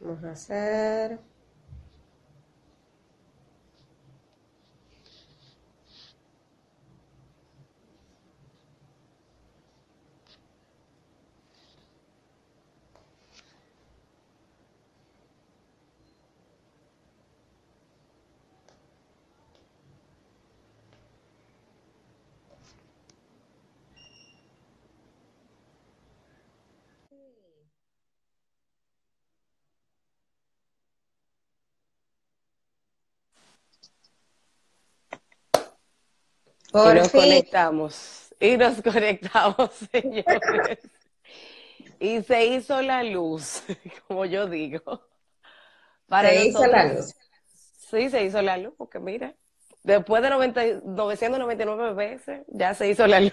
Vamos a hacer... y nos conectamos. Y nos conectamos, señores. y se hizo la luz, como yo digo. se hizo la luz. Sí, se hizo la luz, porque mira, después de 90, 999 veces, ya se hizo la luz.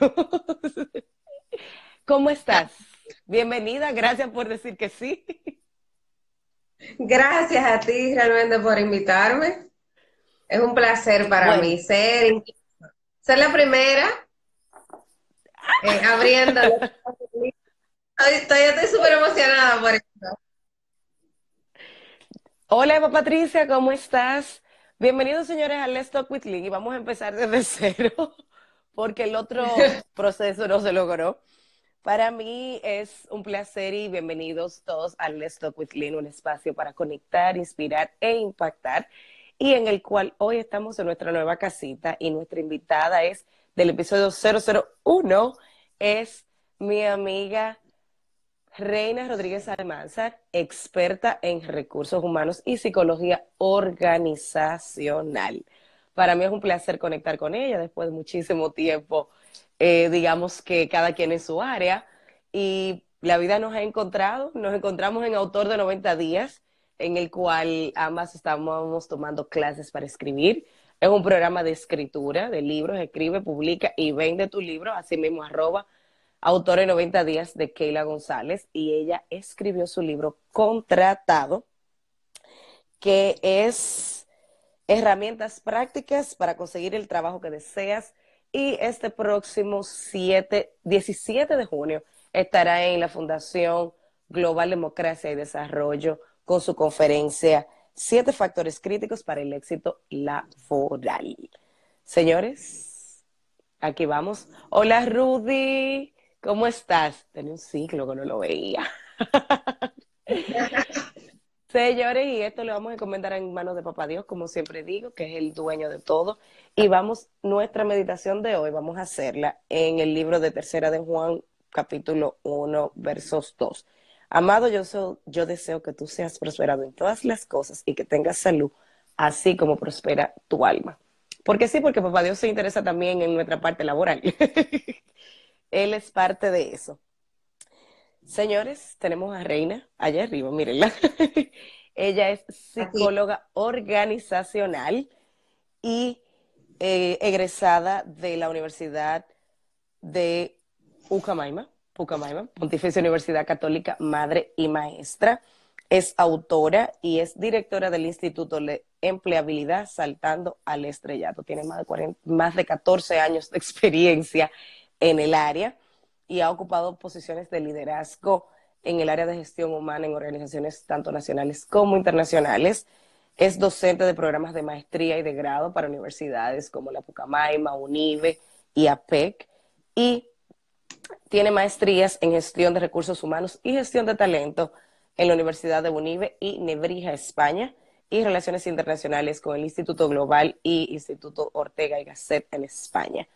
¿Cómo estás? Bienvenida, gracias por decir que sí. Gracias a ti realmente por invitarme. Es un placer para mí ser ser la primera eh, abriendo. estoy súper emocionada por esto. Hola Eva Patricia, ¿cómo estás? Bienvenidos señores a Let's Talk with Lee y vamos a empezar desde cero porque el otro proceso no se logró. Para mí es un placer y bienvenidos todos a Let's Talk with Lee, un espacio para conectar, inspirar e impactar y en el cual hoy estamos en nuestra nueva casita y nuestra invitada es del episodio 001, es mi amiga Reina Rodríguez Almanzar, experta en recursos humanos y psicología organizacional. Para mí es un placer conectar con ella después de muchísimo tiempo, eh, digamos que cada quien en su área, y la vida nos ha encontrado, nos encontramos en Autor de 90 días, en el cual ambas estábamos tomando clases para escribir. Es un programa de escritura, de libros, escribe, publica y vende tu libro, así mismo arroba autor en 90 días de Keila González y ella escribió su libro Contratado, que es herramientas prácticas para conseguir el trabajo que deseas y este próximo 7, 17 de junio estará en la Fundación Global Democracia y Desarrollo con su conferencia Siete factores críticos para el éxito laboral. Señores, aquí vamos. Hola Rudy, ¿cómo estás? Tenía un ciclo que no lo veía. Señores, y esto lo vamos a encomendar en manos de Papá Dios, como siempre digo, que es el dueño de todo. Y vamos, nuestra meditación de hoy, vamos a hacerla en el libro de Tercera de Juan, capítulo 1, versos 2. Amado, yo, yo deseo que tú seas prosperado en todas las cosas y que tengas salud, así como prospera tu alma. Porque sí, porque papá Dios se interesa también en nuestra parte laboral. Él es parte de eso. Señores, tenemos a Reina allá arriba, mírenla. Ella es psicóloga organizacional y eh, egresada de la Universidad de Ucamaima. Pucamaima, Pontificia Universidad Católica, madre y maestra. Es autora y es directora del Instituto de Empleabilidad Saltando al Estrellato. Tiene más de, más de 14 años de experiencia en el área y ha ocupado posiciones de liderazgo en el área de gestión humana en organizaciones tanto nacionales como internacionales. Es docente de programas de maestría y de grado para universidades como la Pucamaima, UNIVE y APEC. Y tiene maestrías en gestión de recursos humanos y gestión de talento en la Universidad de Bonive y Nebrija, España, y relaciones internacionales con el Instituto Global y Instituto Ortega y Gasset en España.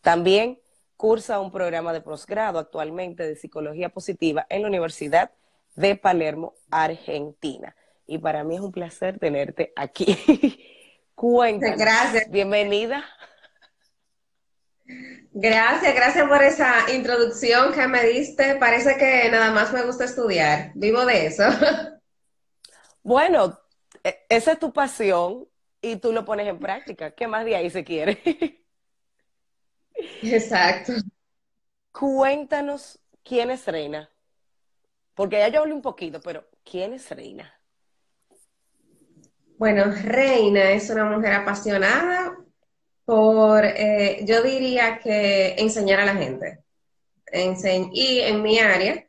También cursa un programa de posgrado actualmente de psicología positiva en la Universidad de Palermo, Argentina. Y para mí es un placer tenerte aquí. Cuéntanos. Gracias. Bienvenida. Gracias, gracias por esa introducción que me diste. Parece que nada más me gusta estudiar. Vivo de eso. Bueno, e, esa es tu pasión y tú lo pones en práctica. ¿Qué más de ahí se quiere? Exacto. Cuéntanos quién es Reina. Porque ya yo hablé un poquito, pero ¿quién es Reina? Bueno, Reina es una mujer apasionada por, eh, yo diría que enseñar a la gente. y en mi área,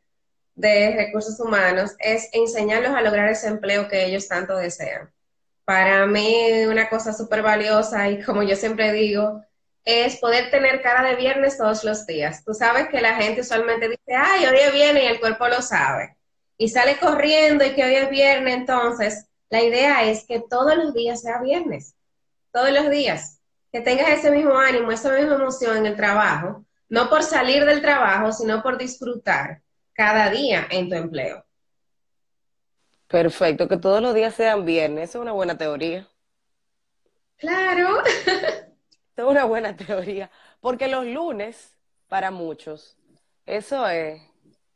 de recursos humanos es enseñarlos a lograr ese empleo que ellos tanto desean. Para mí una cosa súper valiosa y como yo siempre digo, es poder tener cara de viernes todos los días. Tú sabes que la gente usualmente dice, ay, hoy es viernes y el cuerpo lo sabe. Y sale corriendo y que hoy es viernes, entonces la idea es que todos los días sea viernes, todos los días, que tengas ese mismo ánimo, esa misma emoción en el trabajo, no por salir del trabajo, sino por disfrutar cada día en tu empleo. Perfecto, que todos los días sean viernes, es una buena teoría. Claro. es una buena teoría, porque los lunes, para muchos, eso es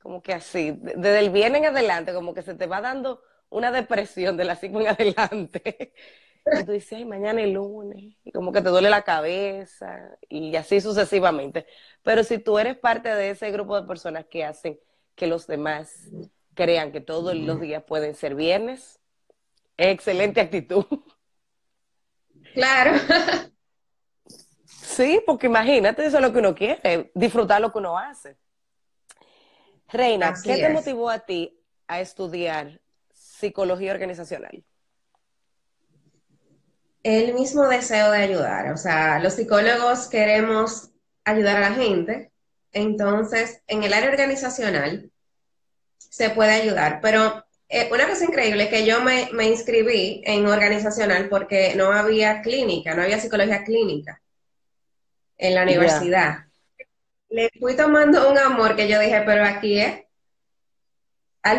como que así, desde el viernes en adelante, como que se te va dando una depresión de las 5 en adelante. Y tú dices, ay, mañana es lunes, y como que te duele la cabeza, y así sucesivamente. Pero si tú eres parte de ese grupo de personas que hacen que los demás crean que todos los días pueden ser viernes. Excelente actitud. Claro. Sí, porque imagínate, eso es lo que uno quiere, disfrutar lo que uno hace. Reina, ¿qué te motivó a ti a estudiar psicología organizacional? El mismo deseo de ayudar. O sea, los psicólogos queremos ayudar a la gente. Entonces, en el área organizacional, se puede ayudar. Pero eh, una cosa increíble es que yo me, inscribí en organizacional porque no había clínica, no había psicología clínica en la universidad. Le fui tomando un amor que yo dije, pero aquí es. Al,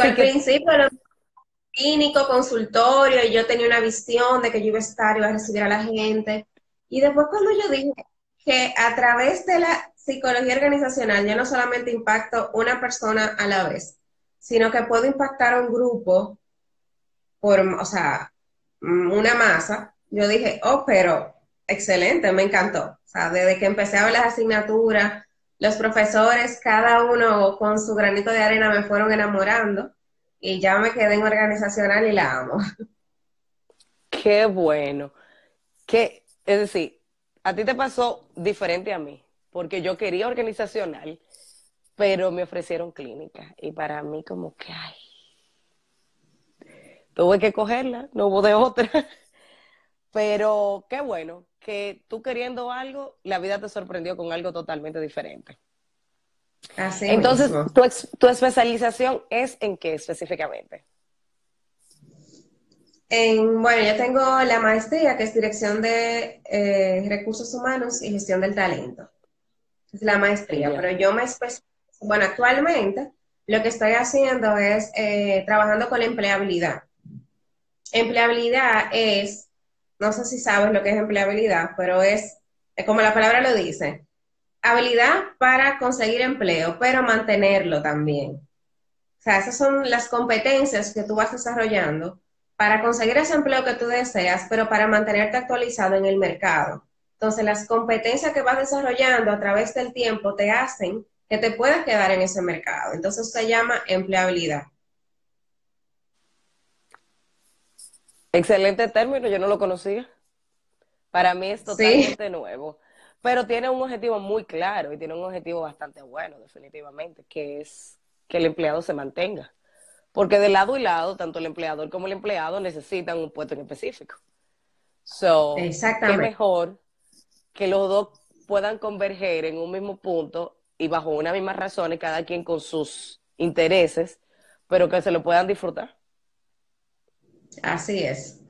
al principio lo clínico, consultorio, y yo tenía una visión de que yo iba a estar, iba a recibir a la gente. Y después cuando yo dije que a través de la psicología organizacional yo no solamente impacto una persona a la vez, sino que puedo impactar a un grupo por, o sea, una masa. Yo dije, oh, pero excelente, me encantó. O sea, desde que empecé a ver las asignaturas, los profesores, cada uno con su granito de arena me fueron enamorando y ya me quedé en organizacional y la amo. Qué bueno. Que, es decir, a ti te pasó diferente a mí porque yo quería organizacional, pero me ofrecieron clínica. Y para mí como que, ay, tuve que cogerla, no hubo de otra. Pero qué bueno que tú queriendo algo, la vida te sorprendió con algo totalmente diferente. Así Entonces, tu, tu, especialización es en qué específicamente? En, bueno, yo tengo la maestría que es Dirección de eh, Recursos Humanos y Gestión del Talento es la maestría, pero yo me especializo, bueno, actualmente lo que estoy haciendo es eh, trabajando con la empleabilidad. Empleabilidad es, no sé si sabes lo que es empleabilidad, pero es, como la palabra lo dice, habilidad para conseguir empleo, pero mantenerlo también. O sea, esas son las competencias que tú vas desarrollando para conseguir ese empleo que tú deseas, pero para mantenerte actualizado en el mercado. Entonces, las competencias que vas desarrollando a través del tiempo te hacen que te puedas quedar en ese mercado. Entonces, se llama empleabilidad. Excelente término, yo no lo conocía. Para mí es totalmente nuevo. Pero tiene un objetivo muy claro y tiene un objetivo bastante bueno, definitivamente, que es que el empleado se mantenga. Porque de lado y lado, tanto el empleador como el empleado necesitan un puesto en específico. So, Exactamente. qué mejor que los dos puedan converger en un mismo punto y bajo una misma razón, y cada quien con sus intereses, pero que se lo puedan disfrutar. Así es.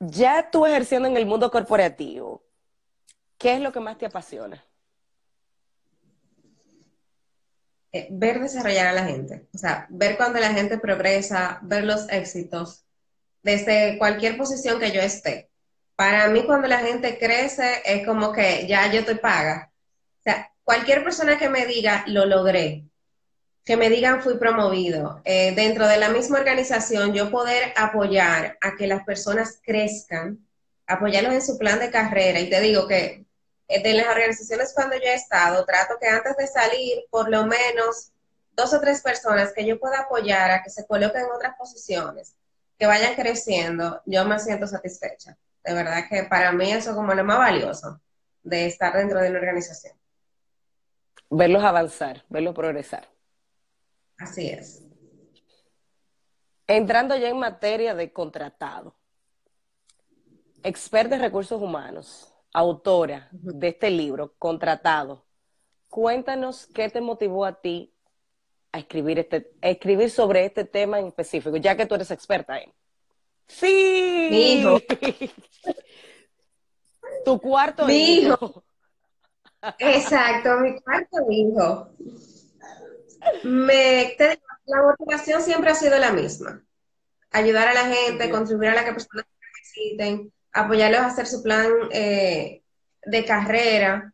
Ya tú ejerciendo en el mundo corporativo, ¿qué es lo que más te apasiona? Eh, ver desarrollar a la gente, o sea, ver cuando la gente progresa, ver los éxitos desde cualquier posición que yo esté para mí cuando la gente crece es como que ya yo te paga. O sea, cualquier persona que me diga, lo logré, que me digan fui promovido, eh, dentro de la misma organización yo poder apoyar a que las personas crezcan, apoyarlos en su plan de carrera. Y te digo que eh, de las organizaciones cuando yo he estado, trato que antes de salir, por lo menos dos o tres personas que yo pueda apoyar a que se coloquen en otras posiciones, que vayan creciendo, yo me siento satisfecha. De verdad que para mí eso es como lo más valioso de estar dentro de una organización. Verlos avanzar, verlos progresar. Así es. Entrando ya en materia de contratado. Experta en recursos humanos, autora de este libro, Contratado. Cuéntanos qué te motivó a ti a escribir, este, a escribir sobre este tema en específico, ya que tú eres experta en. Sí. Mi hijo. tu cuarto mi hijo. Exacto, mi cuarto hijo. Me, la motivación siempre ha sido la misma. Ayudar a la gente, contribuir a la que personas necesiten, apoyarlos a hacer su plan eh, de carrera.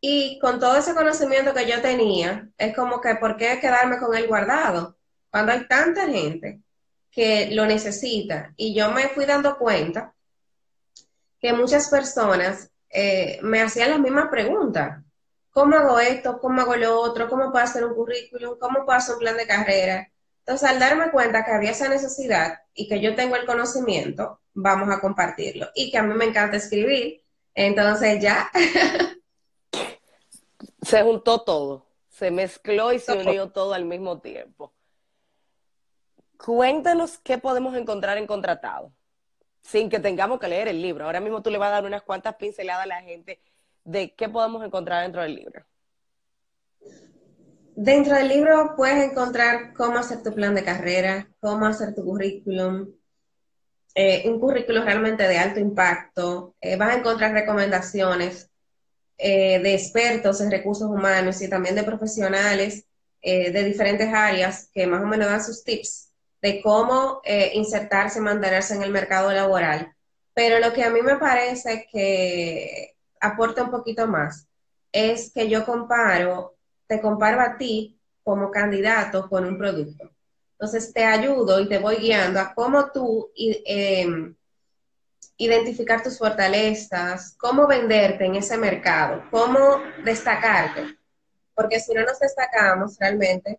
Y con todo ese conocimiento que yo tenía, es como que, ¿por qué quedarme con él guardado? Cuando hay tanta gente que lo necesita. Y yo me fui dando cuenta que muchas personas eh, me hacían las mismas preguntas. ¿Cómo hago esto? ¿Cómo hago lo otro? ¿Cómo puedo hacer un currículum? ¿Cómo puedo hacer un plan de carrera? Entonces, al darme cuenta que había esa necesidad y que yo tengo el conocimiento, vamos a compartirlo. Y que a mí me encanta escribir, entonces ya. se juntó todo, se mezcló y se unió todo al mismo tiempo. Cuéntanos qué podemos encontrar en contratado, sin que tengamos que leer el libro. Ahora mismo tú le vas a dar unas cuantas pinceladas a la gente de qué podemos encontrar dentro del libro. Dentro del libro puedes encontrar cómo hacer tu plan de carrera, cómo hacer tu currículum, eh, un currículum realmente de alto impacto. Eh, vas a encontrar recomendaciones eh, de expertos en recursos humanos y también de profesionales de diferentes áreas que más o menos dan sus tips de cómo insertarse, mantenerse en el mercado laboral. Pero lo que a mí me parece que aporta un poquito más es que yo comparo, te comparo a ti como candidato con un producto. Entonces te ayudo y te voy guiando a cómo tú em, identificar tus fortalezas, cómo venderte en ese mercado, cómo destacarte. Porque si no nos destacamos realmente,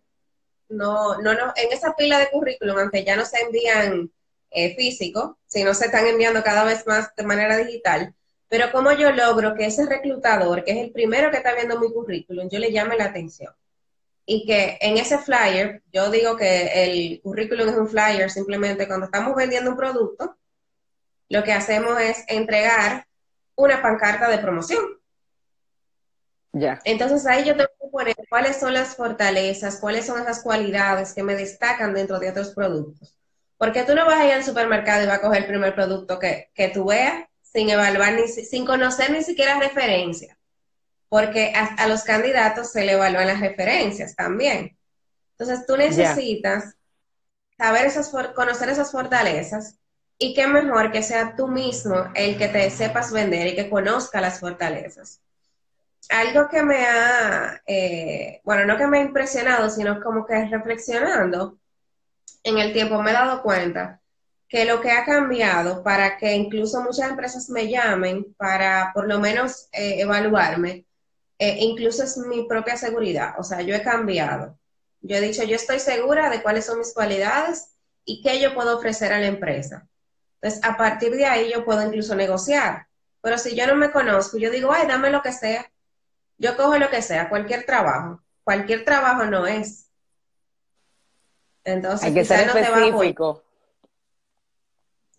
no, no, no, en esa pila de currículum, aunque ya no se envían eh, físico, sino se están enviando cada vez más de manera digital, pero cómo yo logro que ese reclutador, que es el primero que está viendo mi currículum, yo le llame la atención. Y que en ese flyer, yo digo que el currículum es un flyer, simplemente cuando estamos vendiendo un producto, lo que hacemos es entregar una pancarta de promoción. Ya. Entonces ahí yo tengo que poner cuáles son las fortalezas, cuáles son esas cualidades que me destacan dentro de otros productos. Porque tú no vas a ir al supermercado y vas a coger el primer producto que, que tú veas sin evaluar, ni, sin conocer ni siquiera referencias, porque a, los candidatos se le evalúan las referencias también. Entonces tú necesitas saber esas, conocer esas fortalezas y qué mejor que sea tú mismo el que te sepas vender y que conozca las fortalezas. Algo que me ha, eh, bueno, no que me ha impresionado, sino como que reflexionando en el tiempo me he dado cuenta que lo que ha cambiado para que incluso muchas empresas me llamen para por lo menos eh, evaluarme, eh, incluso es mi propia seguridad. O sea, yo he cambiado. Yo he dicho, yo estoy segura de cuáles son mis cualidades y qué yo puedo ofrecer a la empresa. Entonces, a partir de ahí yo puedo incluso negociar. Pero si yo no me conozco, yo digo, ay, dame lo que sea. Yo cojo lo que sea, cualquier trabajo. Cualquier trabajo no es. Entonces, Hay que ser específico.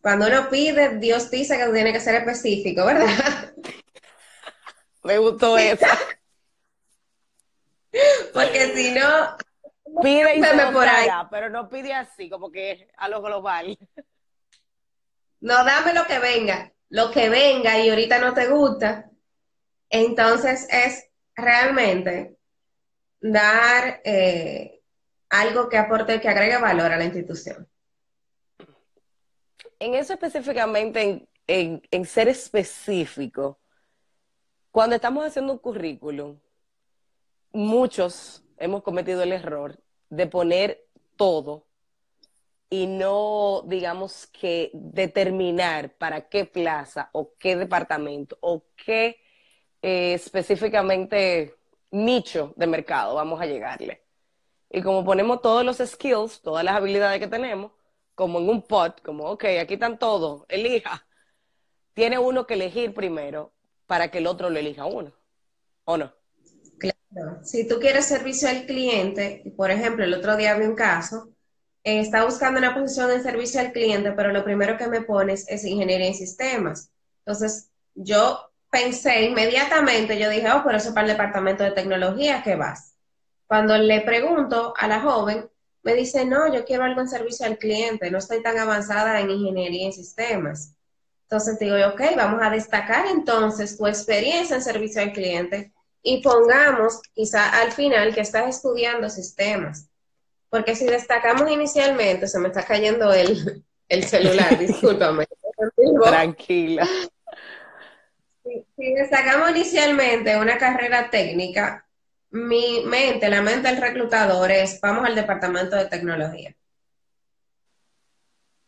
Cuando uno pide, Dios dice que tiene que ser específico, ¿verdad? Me gustó eso. Porque si no, pide y se por ahí. pero no pide así, como que a lo global. No, dame lo que venga, lo que venga y ahorita no te gusta. Entonces es realmente dar eh, algo que aporte, que agregue valor a la institución en eso específicamente, en, ser específico, cuando estamos haciendo un currículum, muchos hemos cometido el error de poner todo y no, digamos, que determinar para qué plaza o qué departamento o qué eh, específicamente nicho de mercado vamos a llegarle. Y como ponemos todos los skills, todas las habilidades que tenemos, como en un pot, como, ok, aquí están todos, elija. Tiene uno que elegir primero para que el otro lo elija uno, ¿o no? Claro, Si tú quieres servicio al cliente, por ejemplo, el otro día vi un caso, eh, está buscando una posición en servicio al cliente, pero lo primero que me pones es ingeniería en sistemas. Entonces, yo pensé inmediatamente, yo dije, oh, pero eso es para el departamento de tecnología, ¿qué vas? Cuando le pregunto a la joven, me dice, no, yo quiero algo en servicio al cliente, no estoy tan avanzada en ingeniería en sistemas. Entonces digo, ok, vamos a destacar entonces tu experiencia en servicio al cliente y pongamos quizá al final que estás estudiando sistemas. Porque si destacamos inicialmente, se me está cayendo el, celular, discúlpame. Tranquila. Si, destacamos inicialmente una carrera técnica, mi mente, la mente del reclutador es, vamos al departamento de tecnología.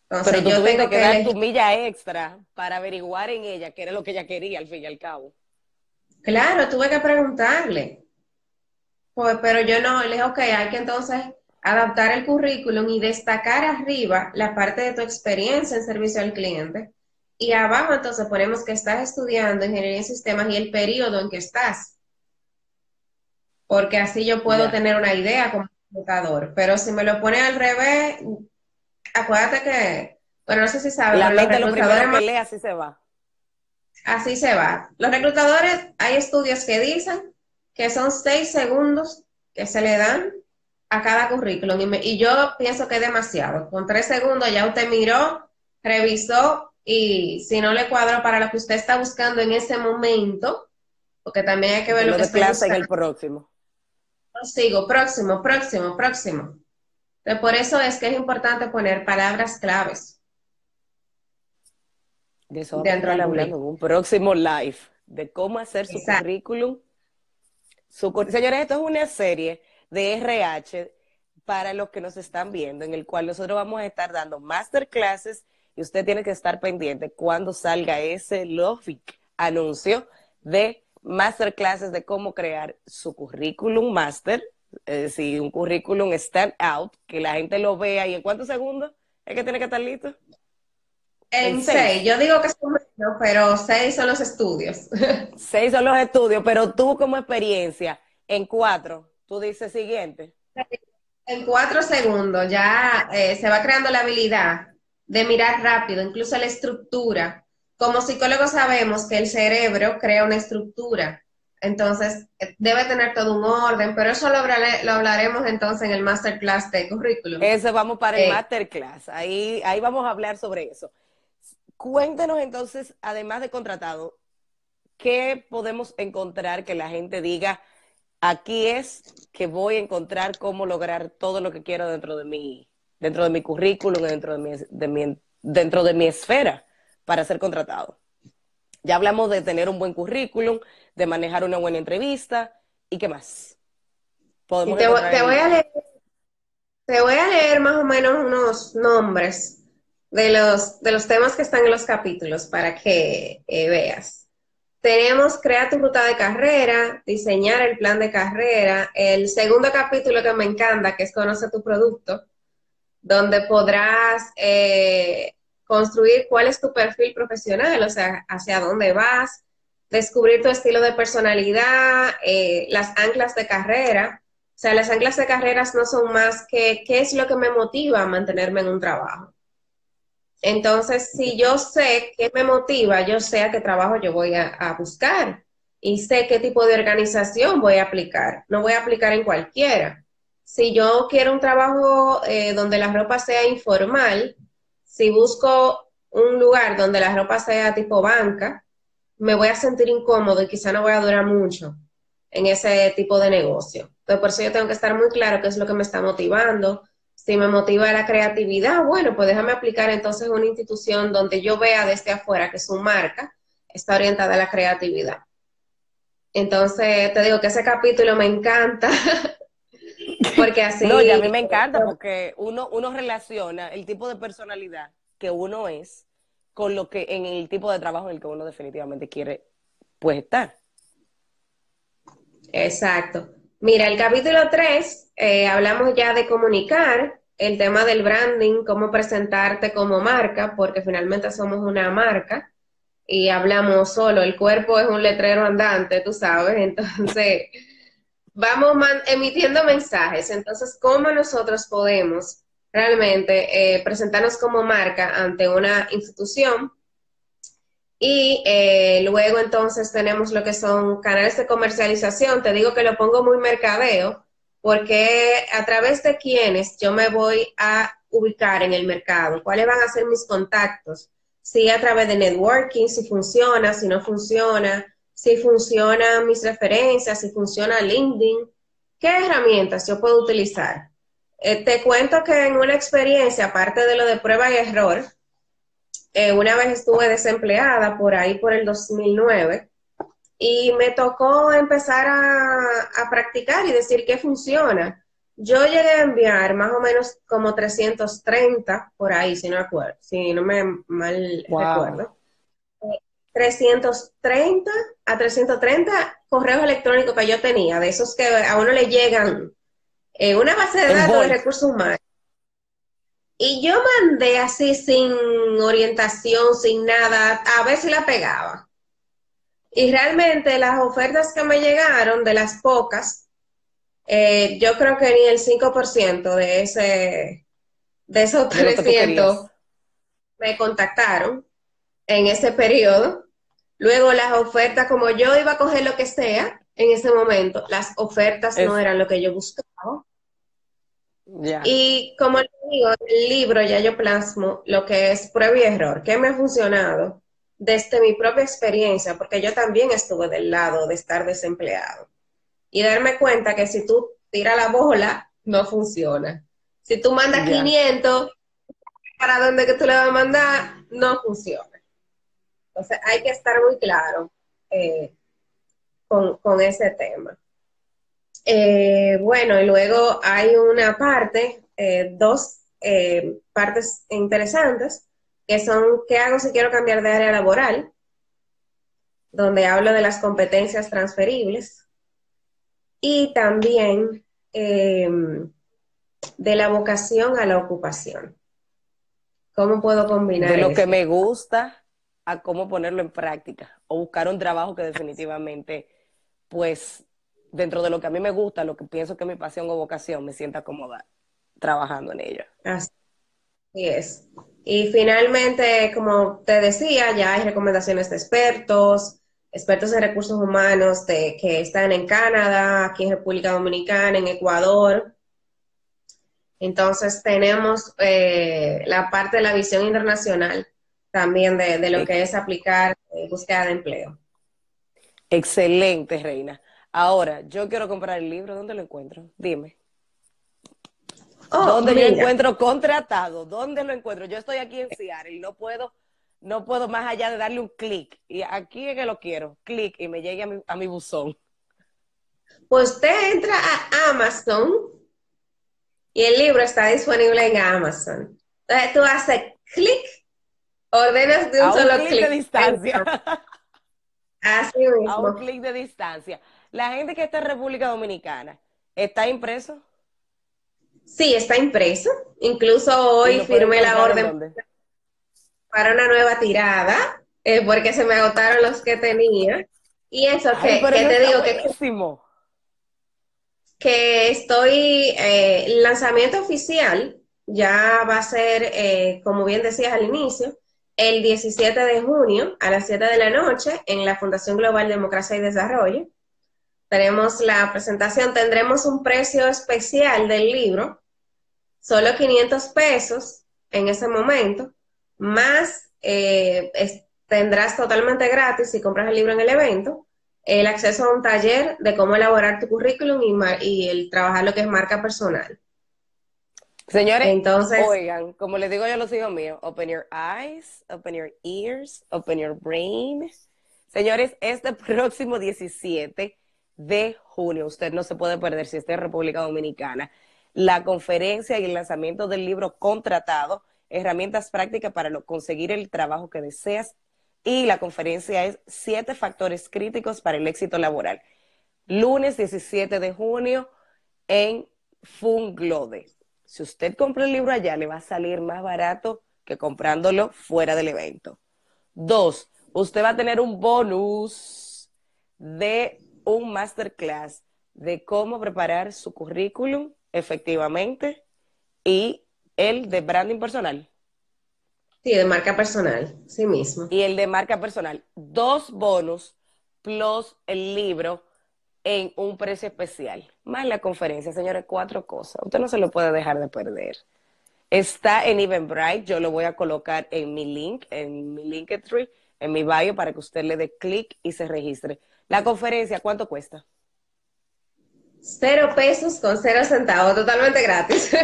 Pero tú yo tengo que, dar tu milla extra para averiguar en ella qué era lo que ella quería al fin y al cabo. Claro, tuve que preguntarle. Pues, pero yo no, le dije, ok, hay que entonces adaptar el currículum y destacar arriba la parte de tu experiencia en servicio al cliente. Y abajo entonces ponemos que estás estudiando ingeniería en sistemas y el periodo en que estás. Porque así yo puedo tener una idea como computador. Pero si me lo pone al revés, acuérdate que, bueno, no sé si sabes. La mente lo primero que lee, así se va. Así se va. Los reclutadores, hay estudios que dicen que son seis segundos que se le dan a cada currículum. Y, yo pienso que es demasiado. Con tres segundos ya usted miró, revisó y si no le cuadro para lo que usted está buscando en ese momento, porque también hay que ver lo, que está en el próximo. Sigo, próximo, próximo, próximo. por eso es que es importante poner palabras claves. De eso en un próximo live, de cómo hacer su currículum. Su, señores, esto es una serie de RH para los que nos están viendo, en el cual nosotros vamos a estar dando masterclasses y usted tiene que estar pendiente cuando salga ese LOFIC anuncio de masterclasses de cómo crear su currículum master, es decir, un currículum stand out, que la gente lo vea y en cuántos segundos es que tiene que estar listo. En, seis. yo digo que son menos, pero seis son los estudios. seis son los estudios, pero tú como experiencia, en cuatro, tú dices siguiente. En cuatro segundos ya eh, se va creando la habilidad de mirar rápido, incluso la estructura. Como psicólogos sabemos que el cerebro crea una estructura, entonces eh, debe tener todo un orden, pero eso lo, hablaremos entonces en el masterclass de currículum. Eso vamos para el eh, masterclass, ahí, ahí vamos a hablar sobre eso. Cuéntenos entonces, además de contratado, ¿qué podemos encontrar que la gente diga, aquí es que voy a encontrar cómo lograr todo lo que quiero dentro de mi, dentro de mi currículum, dentro de mi, de mi, dentro de mi esfera para ser contratado? Ya hablamos de tener un buen currículum, de manejar una buena entrevista y qué más. Podemos te, voy a leer, te voy a leer más o menos unos nombres de los, de los temas que están en los capítulos para que eh, veas. Tenemos Crea tu ruta de carrera, diseñar el plan de carrera, el segundo capítulo que me encanta, que es Conoce tu producto, donde podrás eh, construir cuál es tu perfil profesional, o sea, hacia dónde vas, descubrir tu estilo de personalidad, eh, las anclas de carrera. O sea, las anclas de carreras no son más que qué es lo que me motiva a mantenerme en un trabajo. Entonces, si yo sé qué me motiva, yo sé a qué trabajo yo voy a, buscar y sé qué tipo de organización voy a aplicar. No voy a aplicar en cualquiera. Si yo quiero un trabajo eh, donde la ropa sea informal, si busco un lugar donde la ropa sea tipo banca, me voy a sentir incómodo y quizá no voy a durar mucho en ese tipo de negocio. Entonces, por eso yo tengo que estar muy claro qué es lo que me está motivando, si me motiva la creatividad, bueno, pues déjame aplicar entonces una institución donde yo vea desde afuera que su marca está orientada a la creatividad. Entonces, te digo que ese capítulo me encanta. porque así. No, y a mí me encanta porque uno, uno relaciona el tipo de personalidad que uno es con lo que en el tipo de trabajo en el que uno definitivamente quiere pues estar. Exacto. Mira, el capítulo 3, eh, hablamos ya de comunicar, el tema del branding, cómo presentarte como marca, porque finalmente somos una marca y hablamos solo, el cuerpo es un letrero andante, tú sabes, entonces vamos emitiendo mensajes. Entonces, ¿cómo nosotros podemos realmente eh, presentarnos como marca ante una institución? Y eh, luego entonces tenemos lo que son canales de comercialización. Te digo que lo pongo muy mercadeo, porque a través de quienes yo me voy a ubicar en el mercado, cuáles van a ser mis contactos, si a través de networking, si funciona, si no funciona, si funcionan mis referencias, si funciona LinkedIn, qué herramientas yo puedo utilizar. Eh, te cuento que en una experiencia, aparte de lo de prueba y error, eh, una vez estuve desempleada por ahí por el 2009 y me tocó empezar a, practicar y decir qué funciona. Yo llegué a enviar más o menos como 330 por ahí, si no, acuerdo, si no me mal recuerdo. 330 a 330 correos electrónicos que yo tenía, de esos que a uno le llegan en una base de datos de recursos humanos. Y yo mandé así sin orientación, sin nada, a ver si la pegaba. Y realmente las ofertas que me llegaron, de las pocas, eh, yo creo que ni el 5% de ese de esos 300 me contactaron en ese periodo. Luego las ofertas, como yo iba a coger lo que sea en ese momento, las ofertas no eran lo que yo buscaba. Y como les digo, el libro ya yo plasmo lo que es prueba y error, qué me ha funcionado, desde mi propia experiencia, porque yo también estuve del lado de estar desempleado. Y darme cuenta que si tú tiras la bola, no funciona. Si tú mandas 500, para dónde que tú le vas a mandar, no funciona. Entonces hay que estar muy claro eh, con, ese tema. Eh, bueno, y luego hay una parte, eh, dos partes interesantes que son ¿qué hago si quiero cambiar de área laboral? Donde hablo de las competencias transferibles. Y también de la vocación a la ocupación. ¿Cómo puedo combinar? De lo que me gusta a cómo ponerlo en práctica o buscar un trabajo que definitivamente, pues, dentro de lo que a mí me gusta, lo que pienso que es mi pasión o vocación, me sienta cómoda trabajando en ello. Así es. Y finalmente, como te decía, ya hay recomendaciones de expertos, expertos en recursos humanos que están en Canadá, aquí en República Dominicana, en Ecuador. Entonces tenemos eh, la parte de la visión internacional también de, lo que es aplicar eh, búsqueda de empleo. Excelente, Reina. Ahora, yo quiero comprar el libro, ¿dónde lo encuentro? Dime. Oh, ¿Dónde yo encuentro contratado? ¿Dónde lo encuentro? Yo estoy aquí en Seattle y no puedo, no puedo más allá de darle un clic. Y aquí es que lo quiero, clic y me llegue a mi, a mi buzón. Pues usted entra a Amazon y el libro está disponible en Amazon. Entonces tú haces clic, ordenas de un solo clic. clic de distancia. Así mismo. A un clic de distancia. La gente que está en República Dominicana, ¿está impreso? Sí, está impreso. Incluso hoy firmé la orden para una nueva tirada, eh, porque se me agotaron los que tenía. Y eso, que, te digo que, que estoy, eh, el lanzamiento oficial ya va a ser, eh, como bien decías al inicio, el 17 de junio a las 7 de la noche en la Fundación Global Democracia y Desarrollo tenemos la presentación, tendremos un precio especial del libro, solo 500 pesos en ese momento, más eh, tendrás totalmente gratis si compras el libro en el evento, el acceso a un taller de cómo elaborar tu currículum y, y el trabajar lo que es marca personal. Señores, Entonces, oigan, como les digo yo a los hijos míos, open your eyes, open your ears, open your brain. Señores, este próximo 17 de junio. Usted no se puede perder si está en República Dominicana. La conferencia y el lanzamiento del libro contratado, herramientas prácticas para conseguir el trabajo que deseas. Y la conferencia es siete factores críticos para el éxito laboral. Lunes 17 de junio en Funglode. Si usted compra el libro allá, le va a salir más barato que comprándolo fuera del evento. Dos, usted va a tener un bonus de un masterclass de cómo preparar su currículum efectivamente y el de branding personal. Sí, de marca personal, sí mismo. Y el de marca personal. Dos bonos plus el libro en un precio especial. Más la conferencia, señores, cuatro cosas. Usted no se lo puede dejar de perder. Está en Eventbrite, yo lo voy a colocar en mi link, en mi Linktree, en mi bio, para que usted le dé clic y se registre. La conferencia, ¿cuánto cuesta? Cero pesos con cero centavos, totalmente gratis.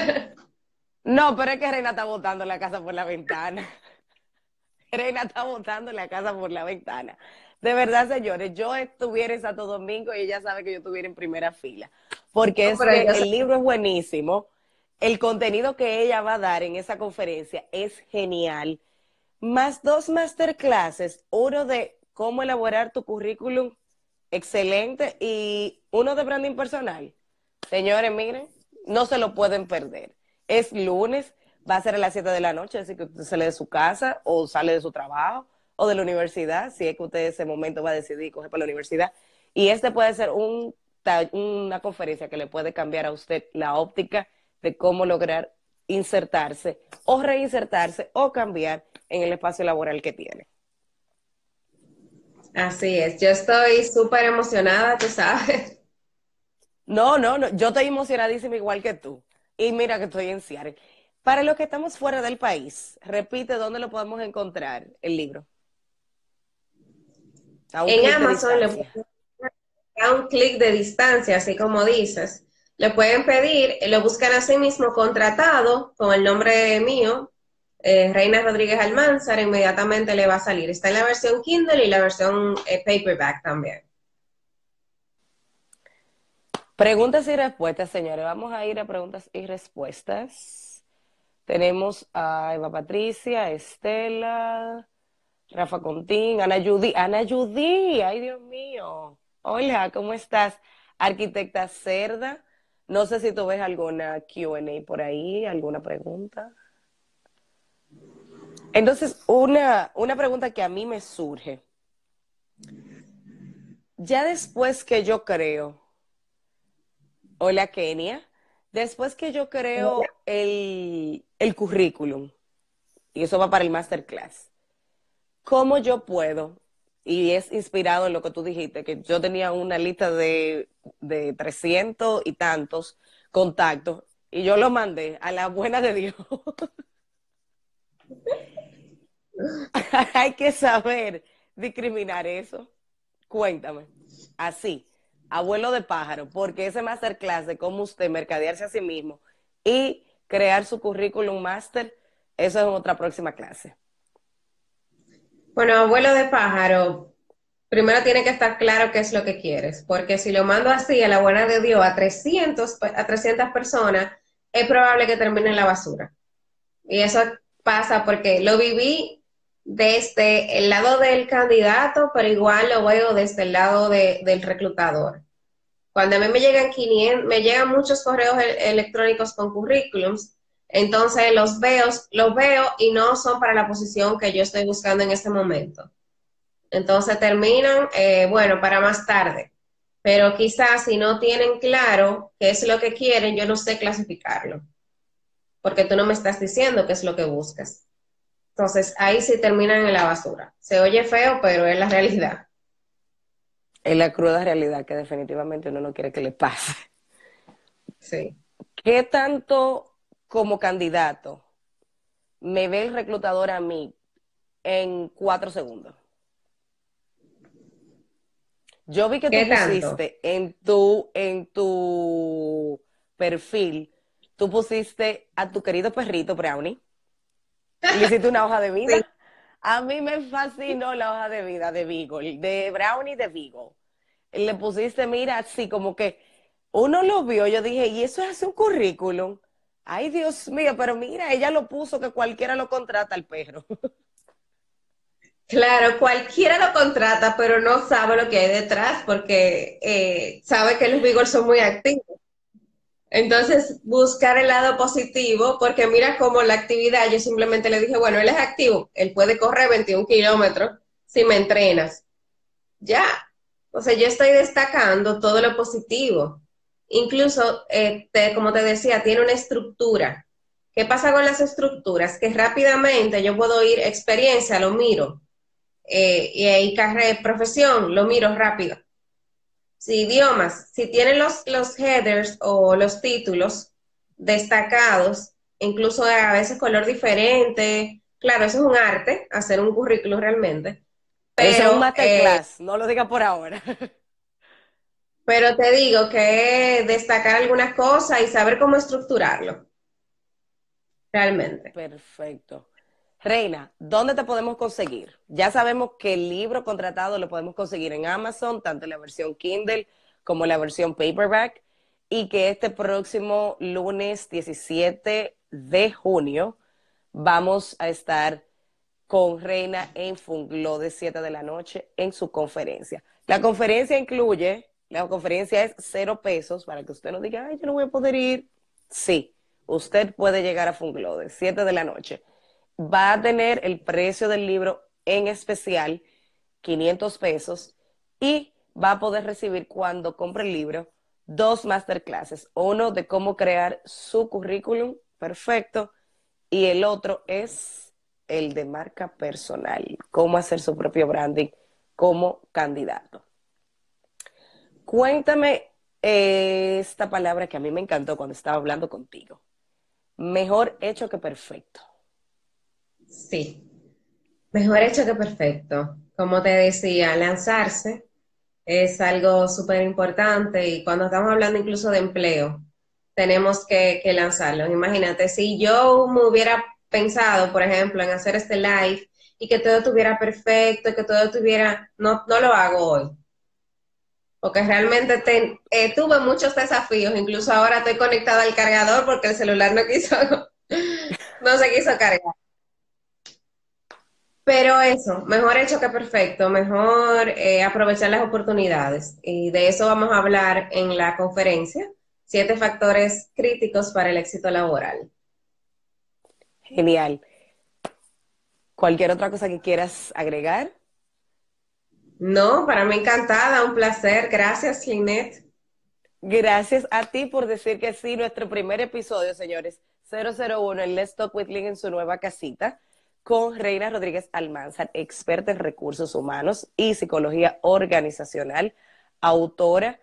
no, pero es que Reina está botando la casa por la ventana. Reina está botando la casa por la ventana. De verdad, señores, yo estuviera en Santo Domingo y ella sabe que yo estuviera en primera fila. Porque es que el libro es buenísimo. El contenido que ella va a dar en esa conferencia es genial. Más dos masterclasses, uno de cómo elaborar tu currículum excelente y uno de branding personal. Señores, miren, no se lo pueden perder. Es lunes, va a ser a las 7 de la noche, así que usted sale de su casa o sale de su trabajo o de la universidad, si es que usted en ese momento va a decidir coger para la universidad. Y este puede ser un, una conferencia que le puede cambiar a usted la óptica de cómo lograr insertarse o reinsertarse o cambiar en el espacio laboral que tiene. Así es, yo estoy súper emocionada, tú sabes. No, no, no, yo estoy emocionadísima igual que tú. Y mira que estoy en Seattle. Para los que estamos fuera del país, repite dónde lo podemos encontrar el libro. En Amazon le pueden a un clic de distancia, así como dices. Le pueden pedir, lo buscan a sí mismo contratado con el nombre mío, eh, Reina Rodríguez Almanzar, inmediatamente le va a salir. Está en la versión Kindle y la versión eh, paperback también. Preguntas y respuestas, señores. Vamos a ir a preguntas y respuestas. Tenemos a Eva Patricia, Estela, Rafa Contín, Ana Judy. Ana Judy, ay Dios mío. Hola, ¿cómo estás? Arquitecta Cerda. No sé si tú ves alguna QA por ahí, alguna pregunta. Entonces, una, una pregunta que a mí me surge. Ya después que yo creo, hola Kenia, después que yo creo el, el currículum, y eso va para el masterclass, ¿cómo yo puedo? Y es inspirado en lo que tú dijiste, que yo tenía una lista de, de 300 y tantos contactos, y yo lo mandé a la buena de Dios. Hay que saber discriminar eso. Cuéntame. Así, abuelo de pájaro, porque ese masterclass de cómo usted mercadearse a sí mismo y crear su currículum master, eso es otra próxima clase. Bueno, abuelo de pájaro, primero tiene que estar claro qué es lo que quieres, porque si lo mando así a la buena de Dios a 300, a 300 personas, es probable que termine en la basura. Y eso pasa porque lo viví desde el lado del candidato, pero igual lo veo desde el lado del reclutador. Cuando a mí me llegan 500, me llegan muchos correos electrónicos con currículums, entonces los veo, los veo y no son para la posición que yo estoy buscando en este momento. Entonces terminan, eh, bueno, para más tarde. Pero quizás si no tienen claro qué es lo que quieren, yo no sé clasificarlo. Porque tú no me estás diciendo qué es lo que buscas. Entonces, ahí sí terminan en la basura. Se oye feo, pero es la realidad. Es la cruda realidad que definitivamente uno no quiere que le pase. Sí. ¿Qué tanto como candidato me ve el reclutador a mí en cuatro segundos? Yo vi que tú pusiste en tu, en tu perfil, tú pusiste a tu querido perrito Brownie le hiciste una hoja de vida. A mí me fascinó la hoja de vida de Beagle, de Brownie de Beagle. Le pusiste, mira, así como que uno lo vio, yo dije, y eso es hace un currículum. Ay, Dios mío, pero mira, ella lo puso que cualquiera lo contrata al perro. Claro, cualquiera lo contrata, pero no sabe lo que hay detrás porque eh, sabe que los Beagles son muy activos. Entonces, buscar el lado positivo, porque mira cómo la actividad, yo simplemente le dije, bueno, él es activo, él puede correr 21 kilómetros si me entrenas. Ya, o sea, yo estoy destacando todo lo positivo. Incluso, eh, como te decía, tiene una estructura. ¿Qué pasa con las estructuras? Que rápidamente yo puedo ir experiencia, lo miro, eh, y ahí carrera, profesión, lo miro rápido. Si idiomas, si tienen los, los headers o los títulos destacados, incluso a veces color diferente, claro, eso es un arte, hacer un currículum realmente. Pero, eso es un masterclass, eh, no lo diga por ahora. pero te digo que destacar algunas cosas y saber cómo estructurarlo. Realmente. Perfecto. Reina, ¿dónde te podemos conseguir? Ya sabemos que el libro contratado lo podemos conseguir en Amazon, tanto en la versión Kindle como en la versión paperback, y que este próximo lunes 17 de junio vamos a estar con Reina en Funglo de 7 de la noche en su conferencia. La conferencia incluye, la conferencia es cero pesos para que usted no diga, ay, yo no voy a poder ir. Sí, usted puede llegar a Funglo de 7 de la noche va a tener el precio del libro en especial, 500 pesos, y va a poder recibir cuando compre el libro dos masterclasses, uno de cómo crear su currículum perfecto y el otro es el de marca personal, cómo hacer su propio branding como candidato. Cuéntame eh, esta palabra que a mí me encantó cuando estaba hablando contigo. Mejor hecho que perfecto. Sí, mejor hecho que perfecto. Como te decía, lanzarse es algo súper importante y cuando estamos hablando incluso de empleo, tenemos que, lanzarlo. Imagínate, si yo me hubiera pensado, por ejemplo, en hacer este live y que todo estuviera perfecto, que todo estuviera, no, no lo hago hoy. Porque realmente eh, tuve muchos desafíos, incluso ahora estoy conectada al cargador porque el celular no quiso, no se quiso cargar. Pero eso, mejor hecho que perfecto, mejor eh, aprovechar las oportunidades. Y de eso vamos a hablar en la conferencia, siete factores críticos para el éxito laboral. Genial. ¿Cualquier otra cosa que quieras agregar? No, para mí encantada, un placer. Gracias, Linet. Gracias a ti por decir que sí, nuestro primer episodio, señores, 001, el Let's Talk with Link en su nueva casita con Reina Rodríguez Almanzar, experta en recursos humanos y psicología organizacional, autora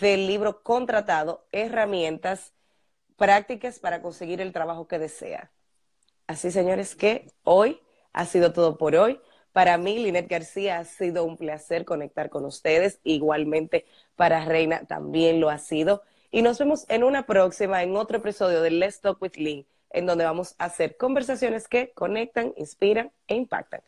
del libro Contratado, Herramientas Prácticas para conseguir el trabajo que desea. Así, señores, que hoy ha sido todo por hoy. Para mí, Linet García, ha sido un placer conectar con ustedes. Igualmente, para Reina también lo ha sido. Y nos vemos en una próxima, en otro episodio de Let's Talk with Lynn en donde vamos a hacer conversaciones que conectan, inspiran e impactan.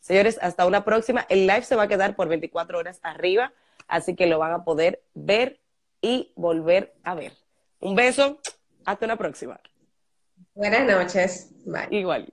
Señores, hasta una próxima. El live se va a quedar por 24 horas arriba, así que lo van a poder ver y volver a ver. Un beso, hasta una próxima. Buenas noches. Bye. Igual.